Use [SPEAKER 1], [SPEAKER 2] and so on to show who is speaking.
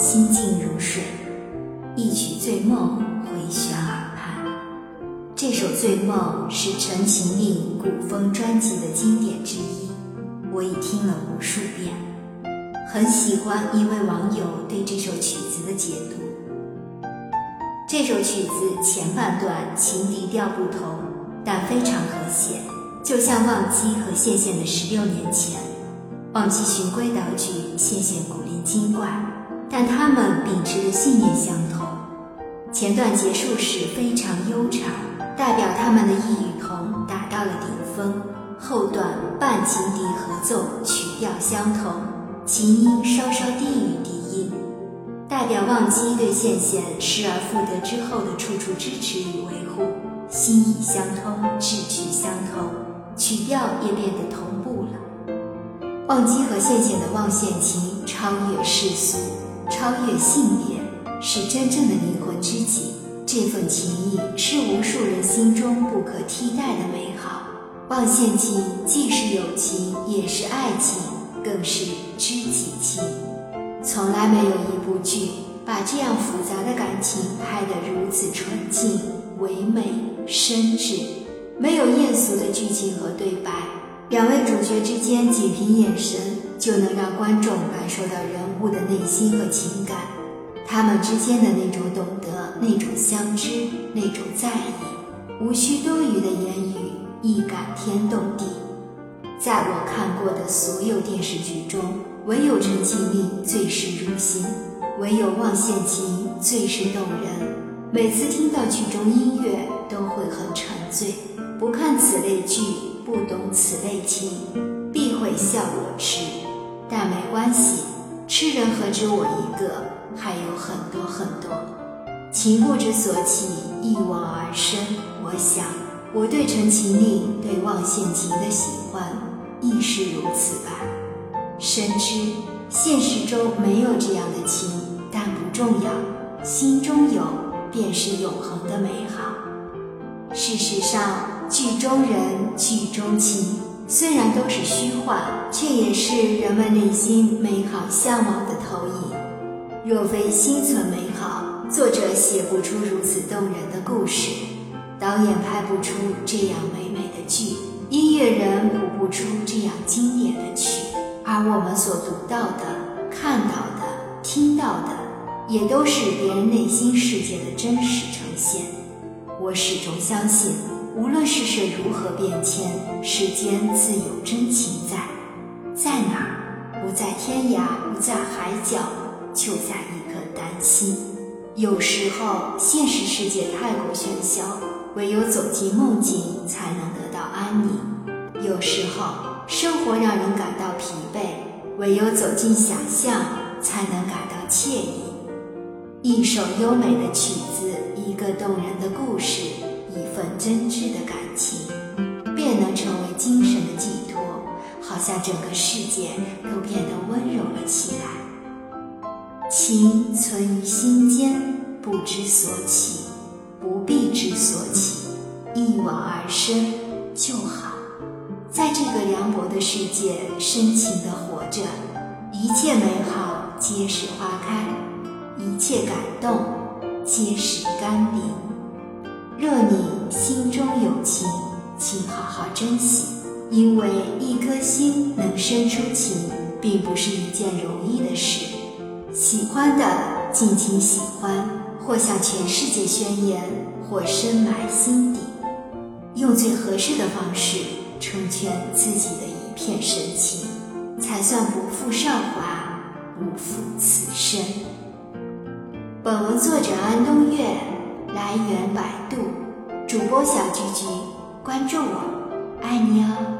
[SPEAKER 1] 心静如水，一曲《醉梦》回旋耳畔。这首《醉梦》是陈情令古风专辑的经典之一，我已听了无数遍，很喜欢一位网友对这首曲子的解读。这首曲子前半段情敌调不同，但非常和谐，就像忘机和谢谢的十六年前。忘机循规蹈矩，谢谢古灵精怪，但他们秉持的信念相同。前段结束时非常悠长，代表他们的异与同达到了顶峰。后段半情敌合奏，曲调相同，琴音稍稍低于笛音，代表忘机对羡羡失而复得之后的处处支持与维护。心意相通，志趣相投，曲调也变得同步了。忘机和羡羡的望县情超越世俗，超越性别，是真正的灵魂知己。这份情谊是无数人心中不可替代的美好。望县情既是友情，也是爱情，更是知己情。从来没有一部剧把这样复杂的感情拍得如此纯净、唯美、深挚，没有艳俗的剧情和对白。两位主角之间，仅凭眼神就能让观众感受到人物的内心和情感，他们之间的那种懂得，那种相知，那种在意，无需多余的言语，亦感天动地。在我看过的所有电视剧中，唯有《陈情令》最是入心，唯有《望县情》最是动人。每次听到剧中音乐，都会很沉醉。不看此类剧。不懂此类情，必会笑我痴。但没关系，痴人何止我一个，还有很多很多。情不知所起，一往而深。我想，我对陈情令、对望线情的喜欢，亦是如此吧。深知现实中没有这样的情，但不重要，心中有，便是永恒的美好。事实上。剧中人，剧中情，虽然都是虚幻，却也是人们内心美好向往的投影。若非心存美好，作者写不出如此动人的故事，导演拍不出这样美美的剧，音乐人谱不出这样经典的曲，而我们所读到的、看到的、听到的，也都是别人内心世界的真实呈现。我始终相信。无论世事如何变迁，世间自有真情在。在哪儿？不在天涯，不在海角，就在一颗丹心。有时候，现实世界太过喧嚣，唯有走进梦境，才能得到安宁。有时候，生活让人感到疲惫，唯有走进想象，才能感到惬意。一首优美的曲子，一个动人的故事。一份真挚的感情，便能成为精神的寄托，好像整个世界都变得温柔了起来。情存于心间，不知所起，不必知所起，一往而深就好。在这个凉薄的世界，深情地活着，一切美好皆是花开，一切感动皆是甘霖。好珍惜，因为一颗心能生出情，并不是一件容易的事。喜欢的尽情喜欢，或向全世界宣言，或深埋心底，用最合适的方式成全自己的一片深情，才算不负韶华，不负此生。本文作者安东月。来源百度，主播小菊菊，关注我，爱你哦。